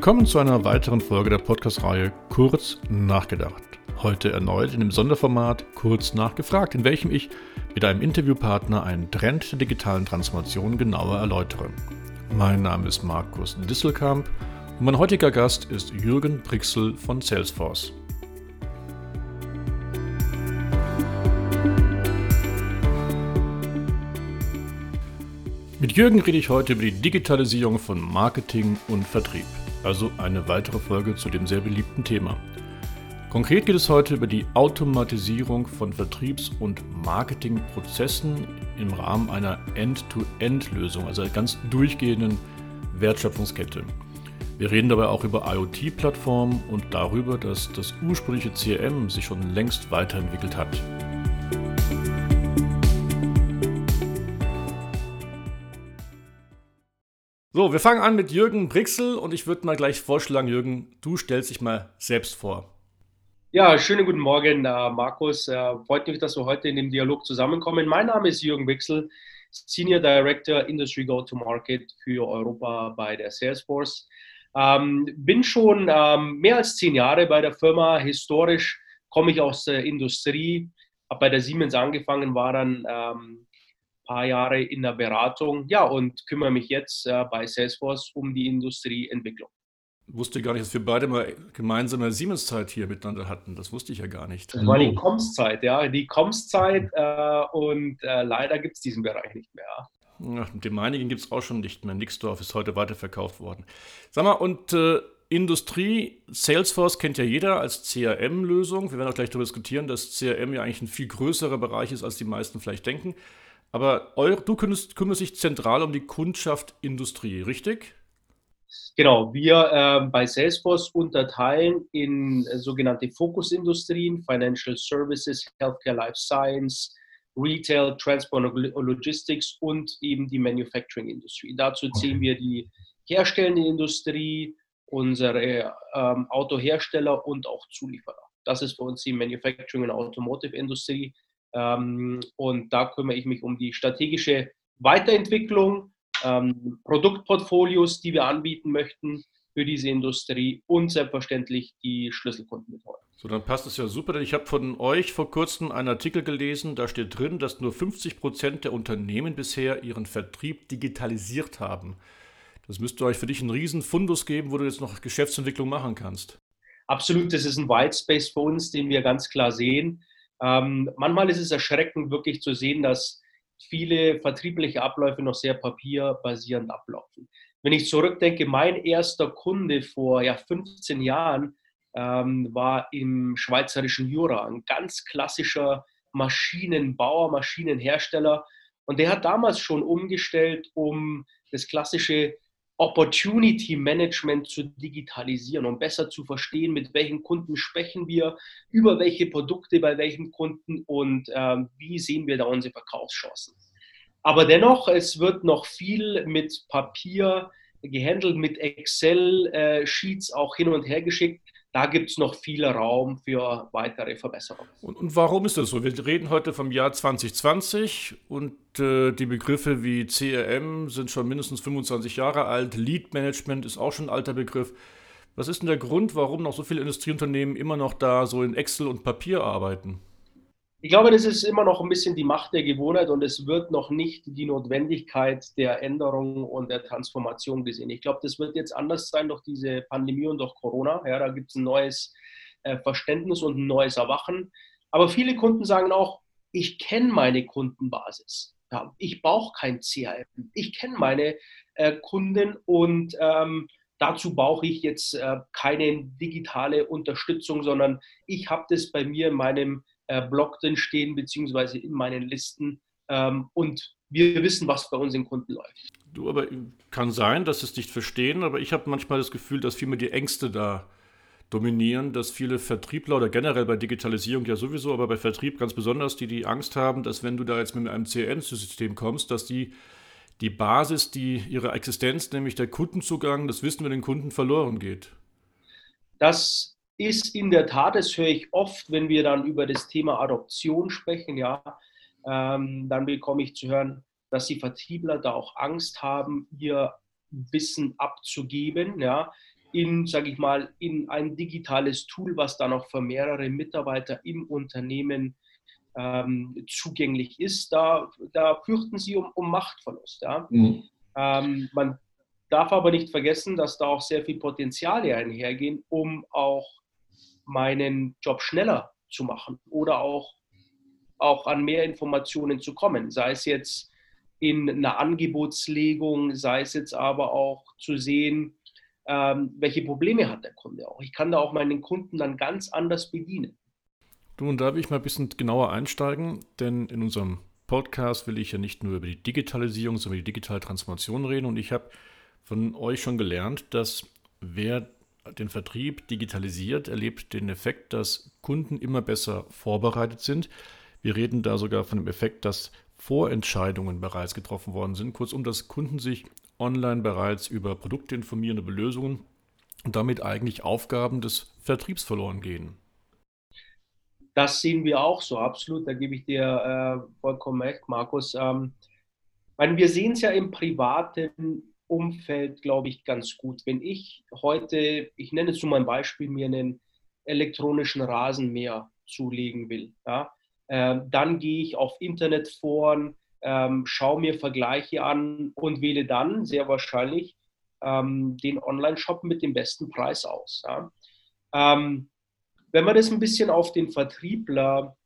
Willkommen zu einer weiteren Folge der Podcast-Reihe Kurz nachgedacht. Heute erneut in dem Sonderformat Kurz nachgefragt, in welchem ich mit einem Interviewpartner einen Trend der digitalen Transformation genauer erläutere. Mein Name ist Markus Disselkamp und mein heutiger Gast ist Jürgen Brixel von Salesforce. Mit Jürgen rede ich heute über die Digitalisierung von Marketing und Vertrieb, also eine weitere Folge zu dem sehr beliebten Thema. Konkret geht es heute über die Automatisierung von Vertriebs- und Marketingprozessen im Rahmen einer End-to-End-Lösung, also einer ganz durchgehenden Wertschöpfungskette. Wir reden dabei auch über IoT-Plattformen und darüber, dass das ursprüngliche CRM sich schon längst weiterentwickelt hat. So, wir fangen an mit Jürgen Brixel und ich würde mal gleich vorschlagen, Jürgen, du stellst dich mal selbst vor. Ja, schönen guten Morgen, äh, Markus. Äh, freut mich, dass wir heute in dem Dialog zusammenkommen. Mein Name ist Jürgen Brixel, Senior Director Industry Go-to-Market für Europa bei der Salesforce. Ähm, bin schon ähm, mehr als zehn Jahre bei der Firma. Historisch komme ich aus der Industrie, habe bei der Siemens angefangen, war dann ähm, paar Jahre in der Beratung, ja, und kümmere mich jetzt äh, bei Salesforce um die Industrieentwicklung. Wusste gar nicht, dass wir beide mal gemeinsame Siemens-Zeit hier miteinander hatten. Das wusste ich ja gar nicht. Das war die Comms-Zeit, ja, die Comms-Zeit äh, und äh, leider gibt es diesen Bereich nicht mehr. Ja, den meinigen gibt es auch schon nicht mehr. Nixdorf ist heute weiterverkauft worden. Sag mal, und äh, Industrie, Salesforce kennt ja jeder als CRM-Lösung. Wir werden auch gleich darüber diskutieren, dass CRM ja eigentlich ein viel größerer Bereich ist, als die meisten vielleicht denken. Aber eure, du kümmerst, kümmerst dich zentral um die Kundschaft Industrie, richtig? Genau, wir äh, bei Salesforce unterteilen in äh, sogenannte Fokusindustrien, Financial Services, Healthcare, Life Science, Retail, Transport und Logistics und eben die Manufacturing Industrie. Dazu zählen okay. wir die herstellende Industrie, unsere ähm, Autohersteller und auch Zulieferer. Das ist für uns die Manufacturing und Automotive Industrie. Ähm, und da kümmere ich mich um die strategische Weiterentwicklung, ähm, Produktportfolios, die wir anbieten möchten für diese Industrie und selbstverständlich die Schlüsselkundenbetreuung. So, dann passt es ja super, denn ich habe von euch vor kurzem einen Artikel gelesen, da steht drin, dass nur 50 Prozent der Unternehmen bisher ihren Vertrieb digitalisiert haben. Das müsste euch für dich einen riesen Fundus geben, wo du jetzt noch Geschäftsentwicklung machen kannst. Absolut, das ist ein White Space für uns, den wir ganz klar sehen. Ähm, manchmal ist es erschreckend, wirklich zu sehen, dass viele vertriebliche Abläufe noch sehr papierbasierend ablaufen. Wenn ich zurückdenke, mein erster Kunde vor ja, 15 Jahren ähm, war im schweizerischen Jura, ein ganz klassischer Maschinenbauer, Maschinenhersteller. Und der hat damals schon umgestellt, um das klassische Opportunity Management zu digitalisieren, um besser zu verstehen, mit welchen Kunden sprechen wir, über welche Produkte bei welchen Kunden und ähm, wie sehen wir da unsere Verkaufschancen. Aber dennoch, es wird noch viel mit Papier gehandelt, mit Excel-Sheets äh, auch hin und her geschickt da gibt es noch viel Raum für weitere Verbesserungen. Und, und, warum ist das so? Wir reden heute vom Jahr 2020 und äh, die Begriffe wie CRM sind schon mindestens 25 Jahre alt. Lead Management ist auch schon ein alter Begriff. Was ist denn der Grund, warum noch so viele Industrieunternehmen immer noch da so in Excel und Papier arbeiten? Ich glaube, das ist immer noch ein bisschen die Macht der Gewohnheit und es wird noch nicht die Notwendigkeit der Änderung und der Transformation gesehen. Ich glaube, das wird jetzt anders sein durch diese Pandemie und durch Corona. Ja, da gibt es ein neues äh, Verständnis und ein neues Erwachen. Aber viele Kunden sagen auch, ich kenne meine Kundenbasis. Ja, ich brauche kein CRM. Ich kenne meine äh, Kunden und ähm, dazu brauche ich jetzt äh, keine digitale Unterstützung, sondern ich habe das bei mir in meinem äh, Blog drin stehen, beziehungsweise in meinen Listen. Ähm, und wir wissen, was bei unseren Kunden läuft. Du, aber kann sein, dass sie es nicht verstehen, aber ich habe manchmal das Gefühl, dass vielmehr die Ängste da dominieren, dass viele Vertriebler oder generell bei Digitalisierung ja sowieso, aber bei Vertrieb ganz besonders, die die Angst haben, dass wenn du da jetzt mit einem CRM-System kommst, dass die die Basis, die ihre Existenz, nämlich der Kundenzugang, das Wissen mit den Kunden verloren geht. Das ist in der Tat, das höre ich oft, wenn wir dann über das Thema Adoption sprechen, ja, ähm, dann bekomme ich zu hören, dass die Vertriebler da auch Angst haben, ihr Wissen abzugeben, ja. in, sage ich mal, in ein digitales Tool, was dann auch für mehrere Mitarbeiter im Unternehmen ähm, zugänglich ist. Da, da fürchten sie um, um Machtverlust. Ja? Mhm. Ähm, man darf aber nicht vergessen, dass da auch sehr viel Potenziale einhergehen, um auch meinen Job schneller zu machen oder auch, auch an mehr Informationen zu kommen. Sei es jetzt in einer Angebotslegung, sei es jetzt aber auch zu sehen, ähm, welche Probleme hat der Kunde auch. Ich kann da auch meinen Kunden dann ganz anders bedienen. Du, und da will ich mal ein bisschen genauer einsteigen, denn in unserem Podcast will ich ja nicht nur über die Digitalisierung, sondern über die digitale Transformation reden. Und ich habe von euch schon gelernt, dass wer den Vertrieb digitalisiert, erlebt den Effekt, dass Kunden immer besser vorbereitet sind. Wir reden da sogar von dem Effekt, dass Vorentscheidungen bereits getroffen worden sind. Kurzum, dass Kunden sich online bereits über Produkte informieren, über Lösungen und damit eigentlich Aufgaben des Vertriebs verloren gehen. Das sehen wir auch so, absolut. Da gebe ich dir äh, vollkommen recht, Markus. Ähm, meine, wir sehen es ja im privaten Umfeld, glaube ich, ganz gut. Wenn ich heute, ich nenne es nur mal ein Beispiel, mir einen elektronischen Rasenmäher zulegen will, ja, äh, dann gehe ich auf Internetforen, ähm, schaue mir Vergleiche an und wähle dann sehr wahrscheinlich ähm, den Online-Shop mit dem besten Preis aus. Ja. Ähm, wenn wir das ein bisschen auf den Vertriebler,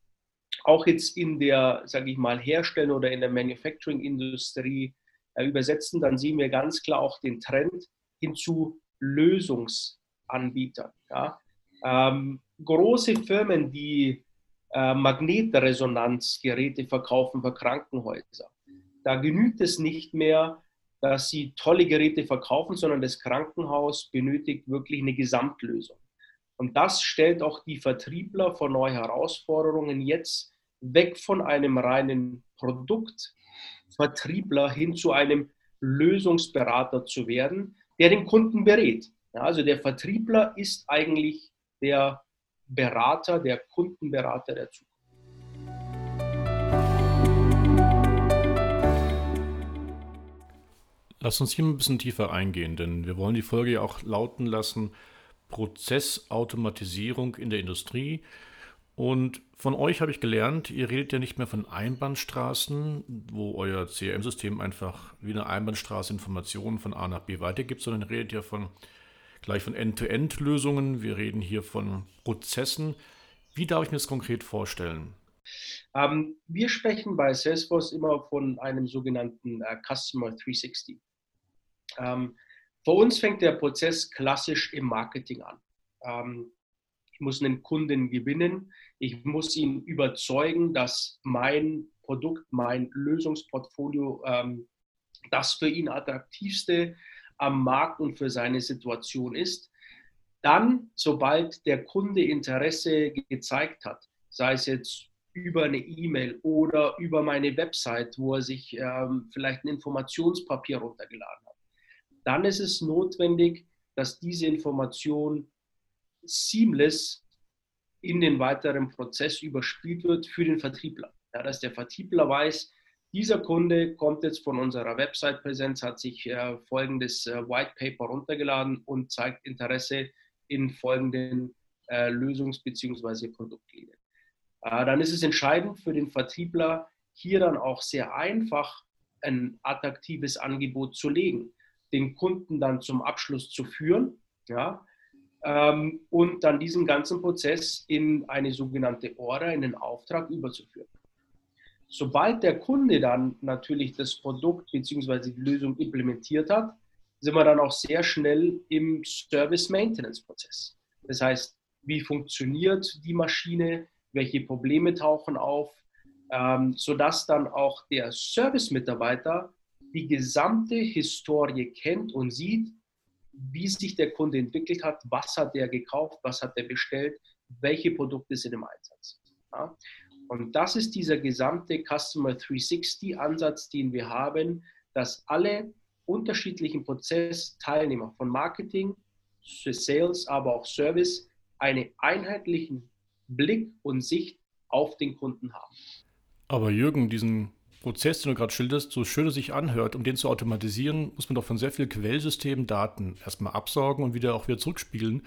auch jetzt in der, sage ich mal, Herstellen oder in der Manufacturing-Industrie übersetzen, dann sehen wir ganz klar auch den Trend hin zu Lösungsanbietern. Ja. Ähm, große Firmen, die äh, Magnetresonanzgeräte verkaufen für Krankenhäuser. Da genügt es nicht mehr, dass sie tolle Geräte verkaufen, sondern das Krankenhaus benötigt wirklich eine Gesamtlösung. Und das stellt auch die Vertriebler vor neue Herausforderungen, jetzt weg von einem reinen Produkt Vertriebler hin zu einem Lösungsberater zu werden, der den Kunden berät. Ja, also der Vertriebler ist eigentlich der Berater, der Kundenberater der Zukunft. Lass uns hier ein bisschen tiefer eingehen, denn wir wollen die Folge ja auch lauten lassen, Prozessautomatisierung in der Industrie. Und von euch habe ich gelernt, ihr redet ja nicht mehr von Einbahnstraßen, wo euer CRM-System einfach wie eine Einbahnstraße Informationen von A nach B weitergibt, sondern ihr redet ja von gleich von End-to-End-Lösungen. Wir reden hier von Prozessen. Wie darf ich mir das konkret vorstellen? Ähm, wir sprechen bei Salesforce immer von einem sogenannten äh, Customer 360. Ähm, für uns fängt der Prozess klassisch im Marketing an. Ähm, ich muss einen Kunden gewinnen. Ich muss ihn überzeugen, dass mein Produkt, mein Lösungsportfolio ähm, das für ihn attraktivste am Markt und für seine Situation ist. Dann, sobald der Kunde Interesse gezeigt hat, sei es jetzt über eine E-Mail oder über meine Website, wo er sich ähm, vielleicht ein Informationspapier runtergeladen hat, dann ist es notwendig, dass diese Information seamless in den weiteren Prozess überspielt wird für den Vertriebler. Ja, dass der Vertriebler weiß, dieser Kunde kommt jetzt von unserer Website-Präsenz, hat sich äh, folgendes äh, White Paper runtergeladen und zeigt Interesse in folgenden äh, Lösungs- bzw. Produktlinien. Äh, dann ist es entscheidend für den Vertriebler, hier dann auch sehr einfach ein attraktives Angebot zu legen, den Kunden dann zum Abschluss zu führen. Ja, ähm, und dann diesen ganzen Prozess in eine sogenannte Order, in den Auftrag überzuführen. Sobald der Kunde dann natürlich das Produkt bzw. die Lösung implementiert hat, sind wir dann auch sehr schnell im Service-Maintenance-Prozess. Das heißt, wie funktioniert die Maschine, welche Probleme tauchen auf, ähm, sodass dann auch der Service-Mitarbeiter die gesamte Historie kennt und sieht, wie sich der Kunde entwickelt hat, was hat er gekauft, was hat er bestellt, welche Produkte sind im Einsatz. Ja? Und das ist dieser gesamte Customer 360-Ansatz, den wir haben, dass alle unterschiedlichen Prozessteilnehmer von Marketing, Sales, aber auch Service einen einheitlichen Blick und Sicht auf den Kunden haben. Aber Jürgen, diesen Prozess, den du gerade schilderst, so schön er sich anhört, um den zu automatisieren, muss man doch von sehr vielen Quellsystemen Daten erstmal absaugen und wieder auch wieder zurückspielen.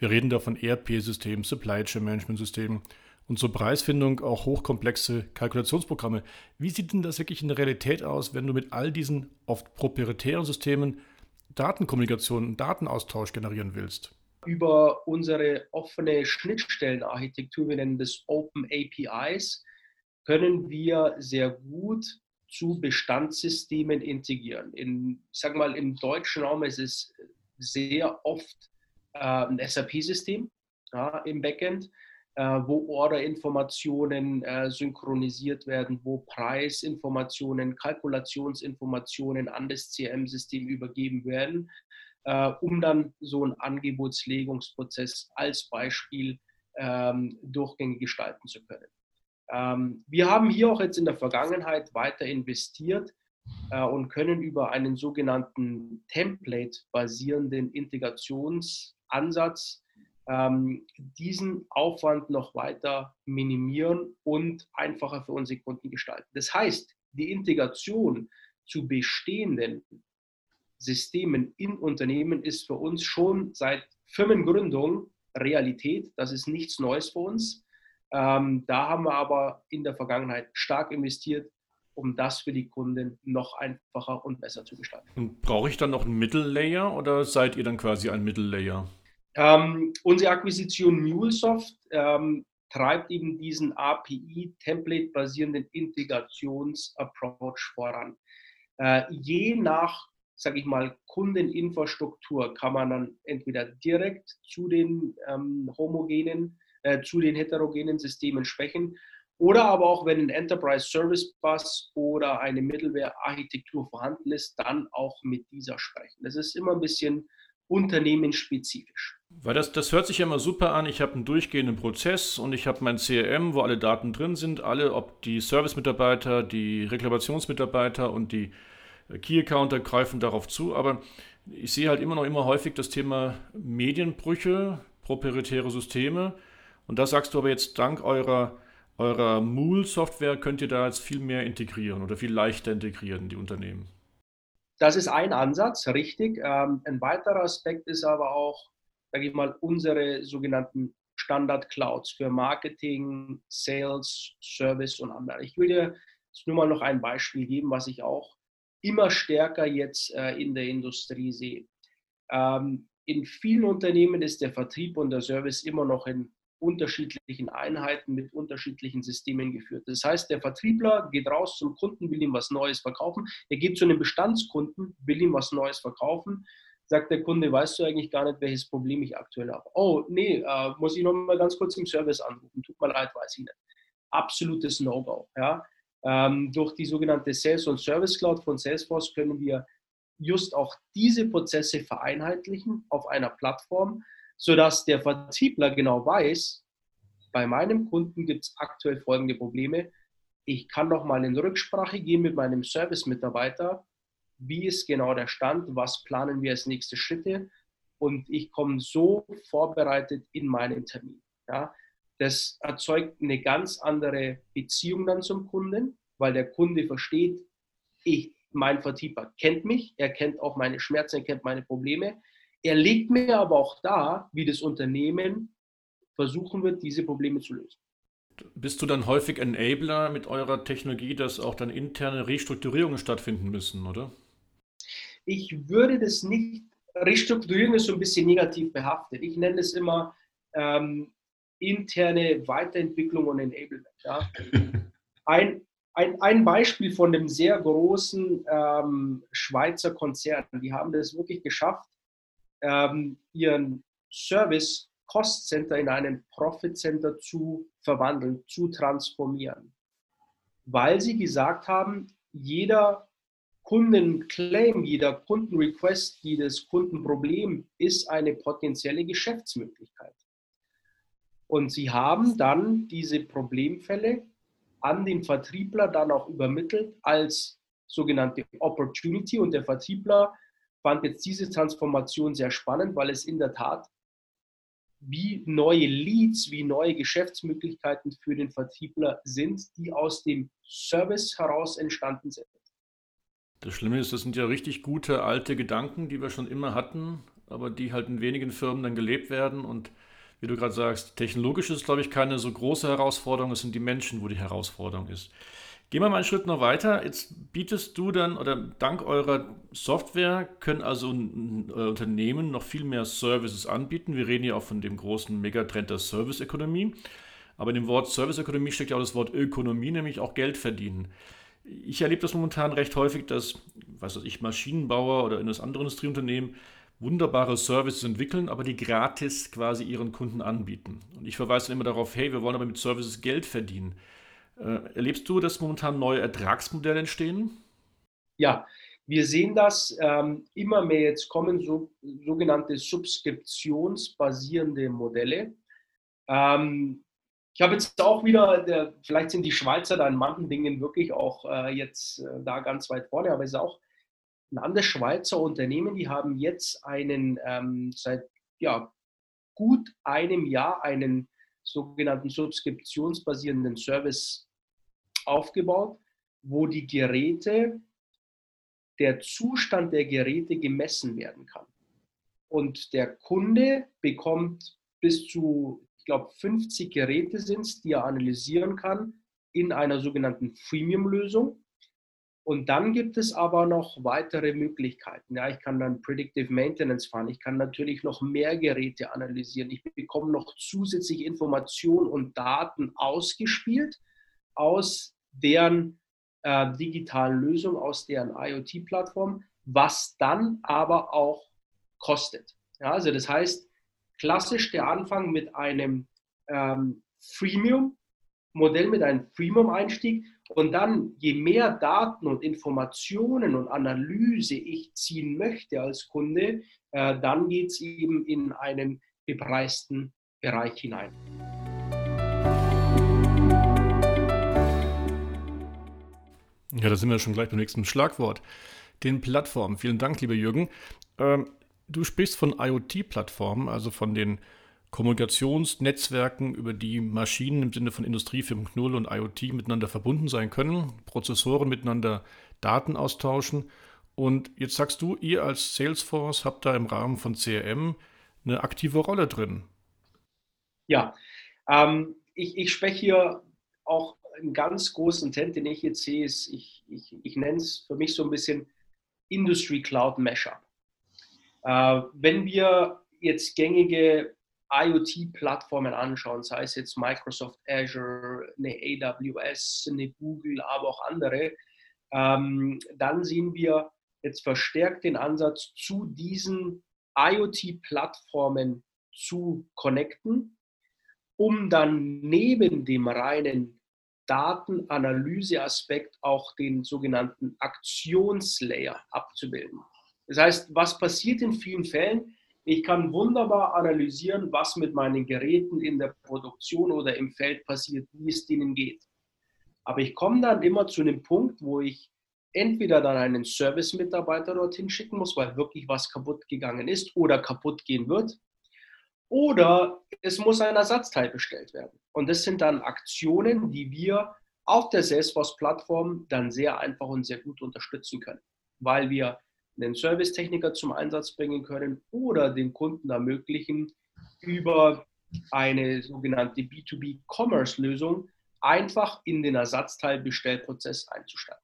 Wir reden da von ERP-Systemen, Supply Chain Management-Systemen und zur Preisfindung auch hochkomplexe Kalkulationsprogramme. Wie sieht denn das wirklich in der Realität aus, wenn du mit all diesen oft proprietären Systemen Datenkommunikation und Datenaustausch generieren willst? Über unsere offene Schnittstellenarchitektur, wir nennen das Open APIs, können wir sehr gut zu Bestandssystemen integrieren. In, ich sage mal, im deutschen Raum ist es sehr oft äh, ein SAP-System ja, im Backend, äh, wo Orderinformationen äh, synchronisiert werden, wo Preisinformationen, Kalkulationsinformationen an das CRM-System übergeben werden, äh, um dann so einen Angebotslegungsprozess als Beispiel ähm, durchgängig gestalten zu können. Ähm, wir haben hier auch jetzt in der Vergangenheit weiter investiert äh, und können über einen sogenannten Template-basierenden Integrationsansatz ähm, diesen Aufwand noch weiter minimieren und einfacher für unsere Kunden gestalten. Das heißt, die Integration zu bestehenden Systemen in Unternehmen ist für uns schon seit Firmengründung Realität. Das ist nichts Neues für uns. Ähm, da haben wir aber in der Vergangenheit stark investiert, um das für die Kunden noch einfacher und besser zu gestalten. Und brauche ich dann noch einen Mittellayer oder seid ihr dann quasi ein Mittellayer? Ähm, unsere Akquisition MuleSoft ähm, treibt eben diesen API-Template-basierenden Integrations-Approach voran. Äh, je nach, sage ich mal, Kundeninfrastruktur kann man dann entweder direkt zu den ähm, homogenen äh, zu den heterogenen Systemen sprechen. Oder aber auch, wenn ein Enterprise Service Bus oder eine Middleware-Architektur vorhanden ist, dann auch mit dieser sprechen. Das ist immer ein bisschen unternehmensspezifisch. Weil das, das hört sich ja immer super an. Ich habe einen durchgehenden Prozess und ich habe mein CRM, wo alle Daten drin sind, alle, ob die Service-Mitarbeiter, die Reklamationsmitarbeiter und die Key-Accounter greifen darauf zu. Aber ich sehe halt immer noch immer häufig das Thema Medienbrüche, proprietäre Systeme und da sagst du aber jetzt, dank eurer, eurer Mool-Software könnt ihr da jetzt viel mehr integrieren oder viel leichter integrieren, die Unternehmen. Das ist ein Ansatz, richtig. Ähm, ein weiterer Aspekt ist aber auch, sage ich mal, unsere sogenannten Standard-Clouds für Marketing, Sales, Service und andere. Ich will dir nur mal noch ein Beispiel geben, was ich auch immer stärker jetzt äh, in der Industrie sehe. Ähm, in vielen Unternehmen ist der Vertrieb und der Service immer noch in unterschiedlichen Einheiten mit unterschiedlichen Systemen geführt. Das heißt, der Vertriebler geht raus zum Kunden, will ihm was Neues verkaufen. Er geht zu einem Bestandskunden, will ihm was Neues verkaufen. Sagt der Kunde, weißt du eigentlich gar nicht, welches Problem ich aktuell habe? Oh, nee, äh, muss ich noch mal ganz kurz im Service anrufen. Tut mir leid, weiß ich nicht. Absolutes No-Go. Ja? Ähm, durch die sogenannte Sales und Service Cloud von Salesforce können wir just auch diese Prozesse vereinheitlichen auf einer Plattform, sodass der Vertriebler genau weiß, bei meinem Kunden gibt es aktuell folgende Probleme. Ich kann noch mal in Rücksprache gehen mit meinem Service-Mitarbeiter. Wie ist genau der Stand? Was planen wir als nächste Schritte? Und ich komme so vorbereitet in meinen Termin. Ja, das erzeugt eine ganz andere Beziehung dann zum Kunden, weil der Kunde versteht, ich, mein Vertriebler kennt mich, er kennt auch meine Schmerzen, er kennt meine Probleme. Er legt mir aber auch dar, wie das Unternehmen versuchen wird, diese Probleme zu lösen. Bist du dann häufig Enabler mit eurer Technologie, dass auch dann interne Restrukturierungen stattfinden müssen, oder? Ich würde das nicht, Restrukturierung ist so ein bisschen negativ behaftet. Ich nenne es immer ähm, interne Weiterentwicklung und Enablement. Ja. Ein, ein, ein Beispiel von einem sehr großen ähm, Schweizer Konzern, die haben das wirklich geschafft, ähm, ihren Service Cost Center in einen Profit Center zu verwandeln, zu transformieren. Weil sie gesagt haben, jeder Kundenclaim, jeder Kundenrequest, jedes Kundenproblem ist eine potenzielle Geschäftsmöglichkeit. Und sie haben dann diese Problemfälle an den Vertriebler dann auch übermittelt als sogenannte Opportunity und der Vertriebler fand jetzt diese Transformation sehr spannend, weil es in der Tat wie neue Leads, wie neue Geschäftsmöglichkeiten für den Vertriebler sind, die aus dem Service heraus entstanden sind. Das Schlimme ist, das sind ja richtig gute alte Gedanken, die wir schon immer hatten, aber die halt in wenigen Firmen dann gelebt werden. Und wie du gerade sagst, technologisch ist, glaube ich, keine so große Herausforderung, es sind die Menschen, wo die Herausforderung ist. Gehen wir mal einen Schritt noch weiter. Jetzt bietest du dann, oder dank eurer Software können also äh, Unternehmen noch viel mehr Services anbieten. Wir reden ja auch von dem großen Megatrend der Serviceökonomie. Aber in dem Wort Serviceökonomie steckt ja auch das Wort Ökonomie, nämlich auch Geld verdienen. Ich erlebe das momentan recht häufig, dass, weiß ich, Maschinenbauer oder in das andere Industrieunternehmen wunderbare Services entwickeln, aber die gratis quasi ihren Kunden anbieten. Und ich verweise dann immer darauf, hey, wir wollen aber mit Services Geld verdienen. Äh, erlebst du, dass momentan neue Ertragsmodelle entstehen? Ja, wir sehen das ähm, immer mehr. Jetzt kommen so, sogenannte subskriptionsbasierende Modelle. Ähm, ich habe jetzt auch wieder, der, vielleicht sind die Schweizer da in manchen Dingen wirklich auch äh, jetzt äh, da ganz weit vorne, aber es ist auch ein anderes Schweizer Unternehmen, die haben jetzt einen ähm, seit ja, gut einem Jahr einen sogenannten subskriptionsbasierenden Service aufgebaut, wo die Geräte, der Zustand der Geräte gemessen werden kann. Und der Kunde bekommt bis zu, ich glaube, 50 Geräte sind es, die er analysieren kann in einer sogenannten Freemium-Lösung. Und dann gibt es aber noch weitere Möglichkeiten. Ja, ich kann dann Predictive Maintenance fahren. Ich kann natürlich noch mehr Geräte analysieren. Ich bekomme noch zusätzlich Informationen und Daten ausgespielt aus deren äh, digitalen Lösung, aus deren IoT-Plattform, was dann aber auch kostet. Ja, also das heißt, klassisch der Anfang mit einem ähm, Freemium-Modell, mit einem Freemium-Einstieg und dann, je mehr Daten und Informationen und Analyse ich ziehen möchte als Kunde, äh, dann geht es eben in einen bepreisten Bereich hinein. Ja, da sind wir schon gleich beim nächsten Schlagwort. Den Plattformen. Vielen Dank, lieber Jürgen. Ähm, du sprichst von IoT-Plattformen, also von den Kommunikationsnetzwerken, über die Maschinen im Sinne von Industrie 5.0 und IoT miteinander verbunden sein können, Prozessoren miteinander Daten austauschen. Und jetzt sagst du, ihr als Salesforce habt da im Rahmen von CRM eine aktive Rolle drin. Ja, ähm, ich, ich spreche hier auch einen ganz großen Trend, den ich jetzt sehe, ist, ich, ich, ich nenne es für mich so ein bisschen Industry Cloud Mashup. Äh, wenn wir jetzt gängige IoT-Plattformen anschauen, sei es jetzt Microsoft Azure, eine AWS, eine Google, aber auch andere, ähm, dann sehen wir jetzt verstärkt den Ansatz, zu diesen IoT-Plattformen zu connecten, um dann neben dem reinen Datenanalyseaspekt auch den sogenannten Aktionslayer abzubilden. Das heißt, was passiert in vielen Fällen? Ich kann wunderbar analysieren, was mit meinen Geräten in der Produktion oder im Feld passiert, wie es denen geht. Aber ich komme dann immer zu einem Punkt, wo ich entweder dann einen Service-Mitarbeiter dorthin schicken muss, weil wirklich was kaputt gegangen ist oder kaputt gehen wird. Oder es muss ein Ersatzteil bestellt werden. Und das sind dann Aktionen, die wir auf der Salesforce-Plattform dann sehr einfach und sehr gut unterstützen können, weil wir einen Servicetechniker zum Einsatz bringen können oder den Kunden ermöglichen, über eine sogenannte B2B-Commerce-Lösung einfach in den Ersatzteilbestellprozess einzusteigen.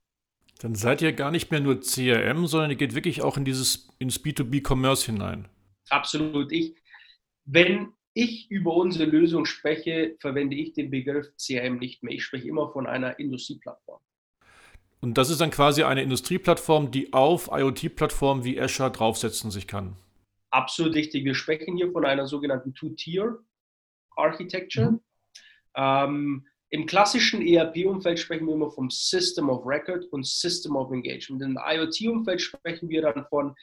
Dann seid ihr gar nicht mehr nur CRM, sondern ihr geht wirklich auch in dieses ins B2B-Commerce hinein. Absolut. Ich, wenn ich über unsere Lösung spreche, verwende ich den Begriff CRM nicht mehr. Ich spreche immer von einer Industrieplattform. Und das ist dann quasi eine Industrieplattform, die auf IoT-Plattformen wie Azure draufsetzen sich kann. Absolut richtig. Wir sprechen hier von einer sogenannten Two-Tier-Architecture. Mhm. Ähm, Im klassischen ERP-Umfeld sprechen wir immer vom System of Record und System of Engagement. Im IoT-Umfeld sprechen wir dann von,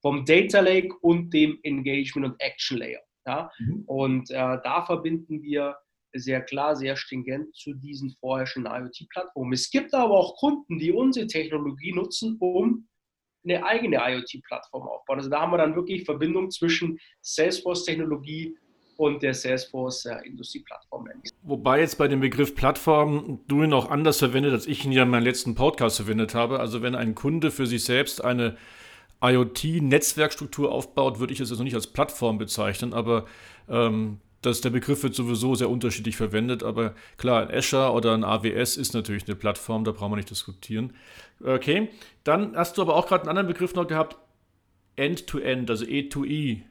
vom Data Lake und dem Engagement und Action Layer. Ja? Mhm. Und äh, da verbinden wir sehr klar, sehr stringent zu diesen vorherrschenden IoT-Plattformen. Es gibt aber auch Kunden, die unsere Technologie nutzen, um eine eigene IoT-Plattform aufzubauen. Also da haben wir dann wirklich Verbindung zwischen Salesforce-Technologie und der Salesforce Industrieplattform nennt. Wobei jetzt bei dem Begriff Plattform du ihn auch anders verwendet, als ich ihn ja in meinem letzten Podcast verwendet habe. Also wenn ein Kunde für sich selbst eine IoT-Netzwerkstruktur aufbaut, würde ich es noch nicht als Plattform bezeichnen, aber ähm, das, der Begriff wird sowieso sehr unterschiedlich verwendet, aber klar, ein Azure oder ein AWS ist natürlich eine Plattform, da brauchen wir nicht diskutieren. Okay, dann hast du aber auch gerade einen anderen Begriff noch gehabt, End-to-End, -End, also E2E.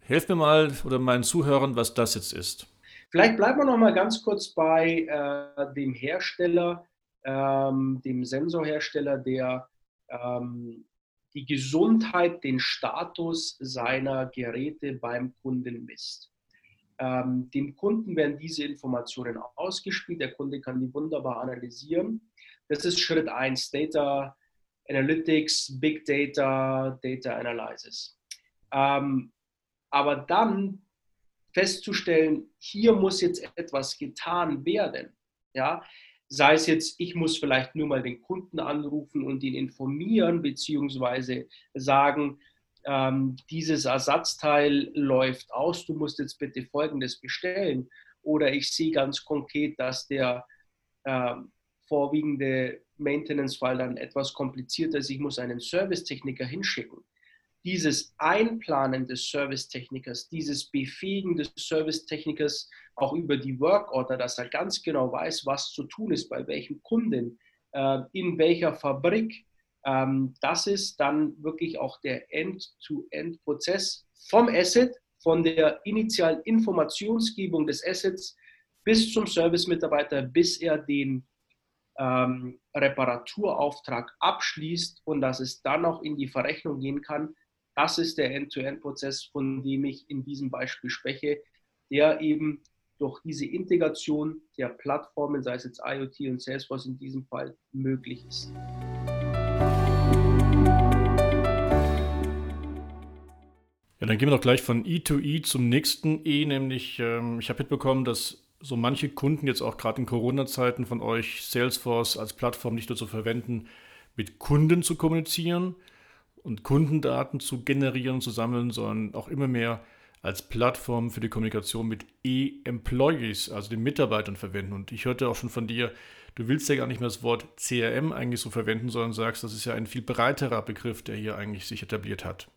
Hilf mir mal oder meinen Zuhörern, was das jetzt ist. Vielleicht bleiben wir noch mal ganz kurz bei äh, dem Hersteller, ähm, dem Sensorhersteller, der ähm, die Gesundheit, den Status seiner Geräte beim Kunden misst. Ähm, dem Kunden werden diese Informationen ausgespielt, der Kunde kann die wunderbar analysieren. Das ist Schritt 1, Data Analytics, Big Data, Data Analysis. Ähm, aber dann festzustellen, hier muss jetzt etwas getan werden. Ja, sei es jetzt, ich muss vielleicht nur mal den Kunden anrufen und ihn informieren, beziehungsweise sagen, ähm, dieses Ersatzteil läuft aus, du musst jetzt bitte Folgendes bestellen. Oder ich sehe ganz konkret, dass der äh, vorwiegende Maintenance-Fall dann etwas komplizierter ist, ich muss einen Servicetechniker hinschicken. Dieses Einplanen des Servicetechnikers, dieses Befähigen des Servicetechnikers auch über die Workorder, dass er ganz genau weiß, was zu tun ist, bei welchem Kunden, äh, in welcher Fabrik, ähm, das ist dann wirklich auch der End-to-End-Prozess vom Asset, von der initialen Informationsgebung des Assets bis zum Service-Mitarbeiter, bis er den ähm, Reparaturauftrag abschließt und dass es dann auch in die Verrechnung gehen kann. Das ist der End-to-End-Prozess, von dem ich in diesem Beispiel spreche, der eben durch diese Integration der Plattformen, sei es jetzt IoT und Salesforce in diesem Fall, möglich ist. Ja, dann gehen wir doch gleich von E2E e zum nächsten E, nämlich ähm, ich habe mitbekommen, dass so manche Kunden jetzt auch gerade in Corona-Zeiten von euch Salesforce als Plattform nicht nur zu verwenden, mit Kunden zu kommunizieren und Kundendaten zu generieren, zu sammeln, sondern auch immer mehr als Plattform für die Kommunikation mit E-Employees, also den Mitarbeitern verwenden. Und ich hörte auch schon von dir, du willst ja gar nicht mehr das Wort CRM eigentlich so verwenden, sondern sagst, das ist ja ein viel breiterer Begriff, der hier eigentlich sich etabliert hat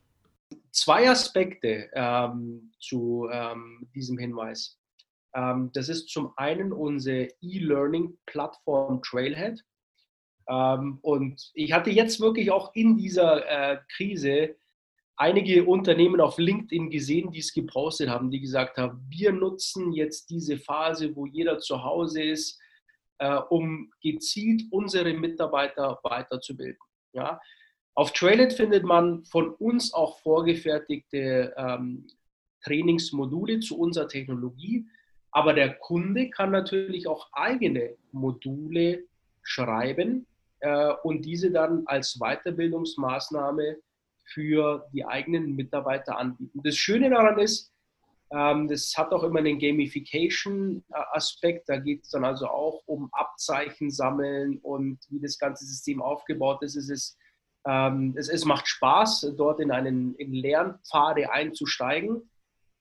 zwei Aspekte ähm, zu ähm, diesem Hinweis. Ähm, das ist zum einen unsere E-Learning-Plattform Trailhead. Ähm, und ich hatte jetzt wirklich auch in dieser äh, Krise einige Unternehmen auf LinkedIn gesehen, die es gepostet haben, die gesagt haben, wir nutzen jetzt diese Phase, wo jeder zu Hause ist, äh, um gezielt unsere Mitarbeiter weiterzubilden. Ja? Auf Trailet findet man von uns auch vorgefertigte ähm, Trainingsmodule zu unserer Technologie, aber der Kunde kann natürlich auch eigene Module schreiben äh, und diese dann als Weiterbildungsmaßnahme für die eigenen Mitarbeiter anbieten. Das Schöne daran ist, ähm, das hat auch immer einen Gamification-Aspekt. Da geht es dann also auch um Abzeichen sammeln und wie das ganze System aufgebaut ist. Es ist es, es, macht Spaß, dort in einen in Lernpfade einzusteigen.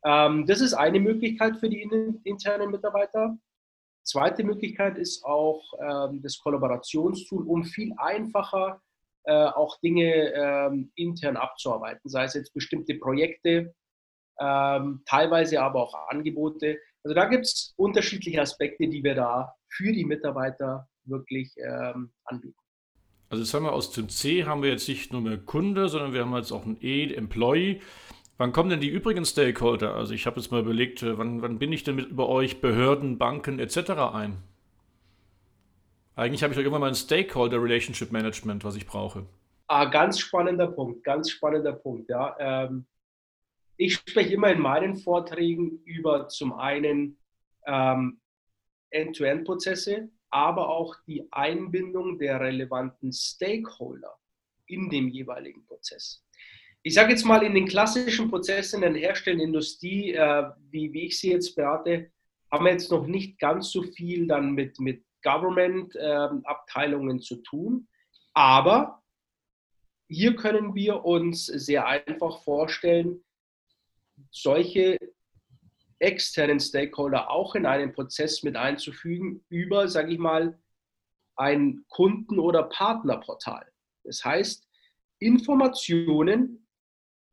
Ähm, das ist eine Möglichkeit für die in, internen Mitarbeiter. Zweite Möglichkeit ist auch ähm, das Kollaborationstool, um viel einfacher äh, auch Dinge ähm, intern abzuarbeiten, sei es jetzt bestimmte Projekte, ähm, teilweise aber auch Angebote. Also da gibt es unterschiedliche Aspekte, die wir da für die Mitarbeiter wirklich ähm, anbieten. Also jetzt haben wir aus dem C haben wir jetzt nicht nur mehr Kunde, sondern wir haben jetzt auch ein E, Employee. Wann kommen denn die übrigen Stakeholder? Also ich habe jetzt mal überlegt, äh, wann, wann bin ich denn mit über euch Behörden, Banken etc. ein? Eigentlich habe ich doch irgendwann mal ein Stakeholder Relationship Management, was ich brauche. Ah, ganz spannender Punkt, ganz spannender Punkt. Ja. Ähm, ich spreche immer in meinen Vorträgen über zum einen ähm, End-to-End-Prozesse, aber auch die Einbindung der relevanten Stakeholder in dem jeweiligen Prozess. Ich sage jetzt mal, in den klassischen Prozessen in der herstellenden Industrie, äh, wie, wie, ich sie jetzt berate, haben wir jetzt noch nicht ganz so viel dann mit, mit Government-Abteilungen ähm, zu tun. Aber hier können wir uns sehr einfach vorstellen, solche externen Stakeholder auch in einen Prozess mit einzufügen über, sage ich mal, ein Kunden- oder Partnerportal. Das heißt, Informationen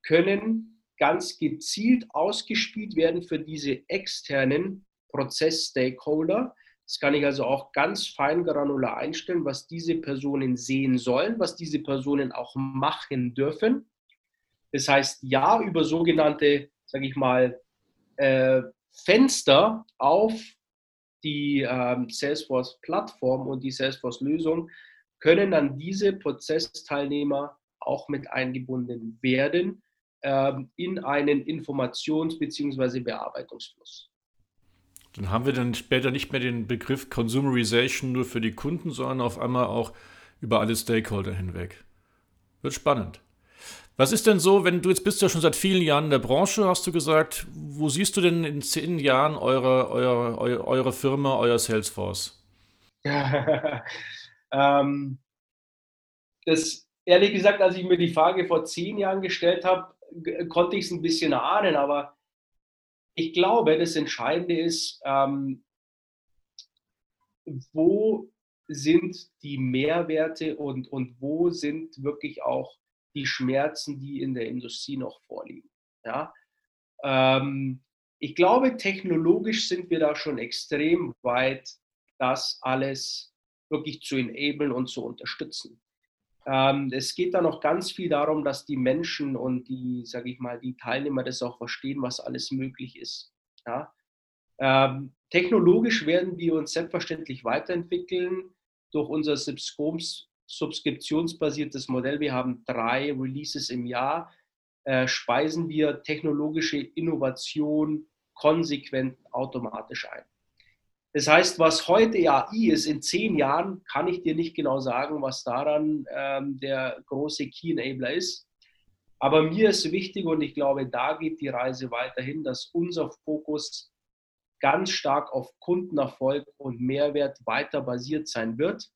können ganz gezielt ausgespielt werden für diese externen Prozess-Stakeholder. Das kann ich also auch ganz fein granular einstellen, was diese Personen sehen sollen, was diese Personen auch machen dürfen. Das heißt, ja, über sogenannte, sage ich mal, äh, Fenster auf die ähm, Salesforce-Plattform und die Salesforce-Lösung können dann diese Prozessteilnehmer auch mit eingebunden werden ähm, in einen Informations- bzw. Bearbeitungsfluss. Dann haben wir dann später nicht mehr den Begriff Consumerization nur für die Kunden, sondern auf einmal auch über alle Stakeholder hinweg. Wird spannend. Was ist denn so, wenn du jetzt bist ja schon seit vielen Jahren in der Branche, hast du gesagt, wo siehst du denn in zehn Jahren eure, eure, eure, eure Firma, euer Salesforce? ähm, das, ehrlich gesagt, als ich mir die Frage vor zehn Jahren gestellt habe, konnte ich es ein bisschen ahnen, aber ich glaube, das Entscheidende ist, ähm, wo sind die Mehrwerte und, und wo sind wirklich auch die Schmerzen, die in der Industrie noch vorliegen. Ja? Ähm, ich glaube, technologisch sind wir da schon extrem weit, das alles wirklich zu enablen und zu unterstützen. Ähm, es geht da noch ganz viel darum, dass die Menschen und die, sage ich mal, die Teilnehmer das auch verstehen, was alles möglich ist. Ja? Ähm, technologisch werden wir uns selbstverständlich weiterentwickeln durch unser Subscomes subskriptionsbasiertes Modell. Wir haben drei Releases im Jahr. Äh, speisen wir technologische Innovation konsequent automatisch ein. Das heißt, was heute AI ist, in zehn Jahren kann ich dir nicht genau sagen, was daran ähm, der große Key Enabler ist. Aber mir ist wichtig und ich glaube, da geht die Reise weiterhin, dass unser Fokus ganz stark auf Kundenerfolg und Mehrwert weiter basiert sein wird.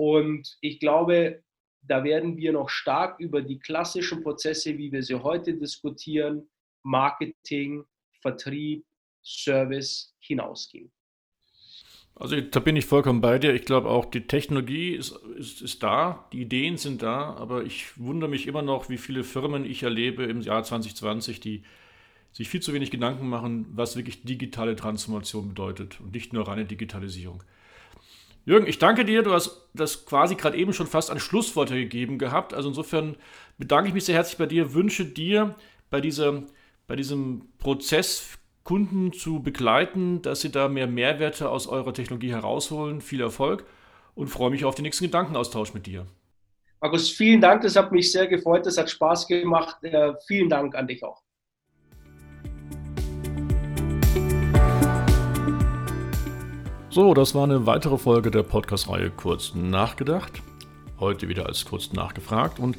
Und ich glaube, da werden wir noch stark über die klassischen Prozesse, wie wir sie heute diskutieren, Marketing, Vertrieb, Service hinausgehen. Also da bin ich vollkommen bei dir. Ich glaube auch, die Technologie ist, ist, ist, da, die Ideen sind da, aber ich wundere mich immer noch, wie viele Firmen ich erlebe im Jahr 2020, die sich viel zu wenig Gedanken machen, was wirklich digitale Transformation bedeutet und nicht nur reine Digitalisierung. Jürgen, ich danke dir. Du hast das quasi gerade eben schon fast ein Schlusswort gegeben gehabt. Also insofern bedanke ich mich sehr herzlich bei dir, wünsche dir bei, dieser, bei diesem Prozess Kunden zu begleiten, dass sie da mehr Mehrwerte aus eurer Technologie herausholen. Viel Erfolg und freue mich auf den nächsten Gedankenaustausch mit dir. Markus, vielen Dank. Das hat mich sehr gefreut. Das hat Spaß gemacht. Äh, vielen Dank an dich auch. So, das war eine weitere Folge der Podcast-Reihe Kurz nachgedacht. Heute wieder als kurz nachgefragt. Und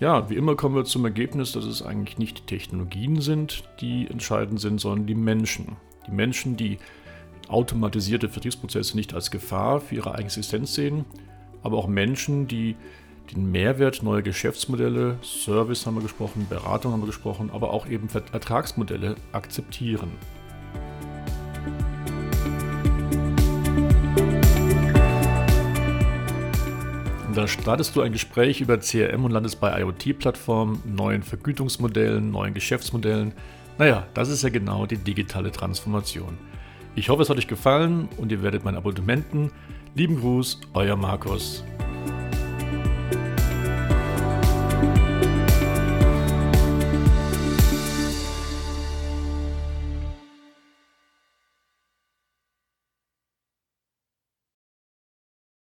ja, wie immer kommen wir zum Ergebnis, dass es eigentlich nicht Technologien sind, die entscheidend sind, sondern die Menschen. Die Menschen, die automatisierte Vertriebsprozesse nicht als Gefahr für ihre eigene Existenz sehen, aber auch Menschen, die den Mehrwert neuer Geschäftsmodelle, Service haben wir gesprochen, Beratung haben wir gesprochen, aber auch eben Ertragsmodelle akzeptieren. Da startest du ein Gespräch über CRM und landest bei IoT-Plattformen, neuen Vergütungsmodellen, neuen Geschäftsmodellen. Naja, das ist ja genau die digitale Transformation. Ich hoffe, es hat euch gefallen und ihr werdet meine Abonnementen. Lieben Gruß, euer Markus.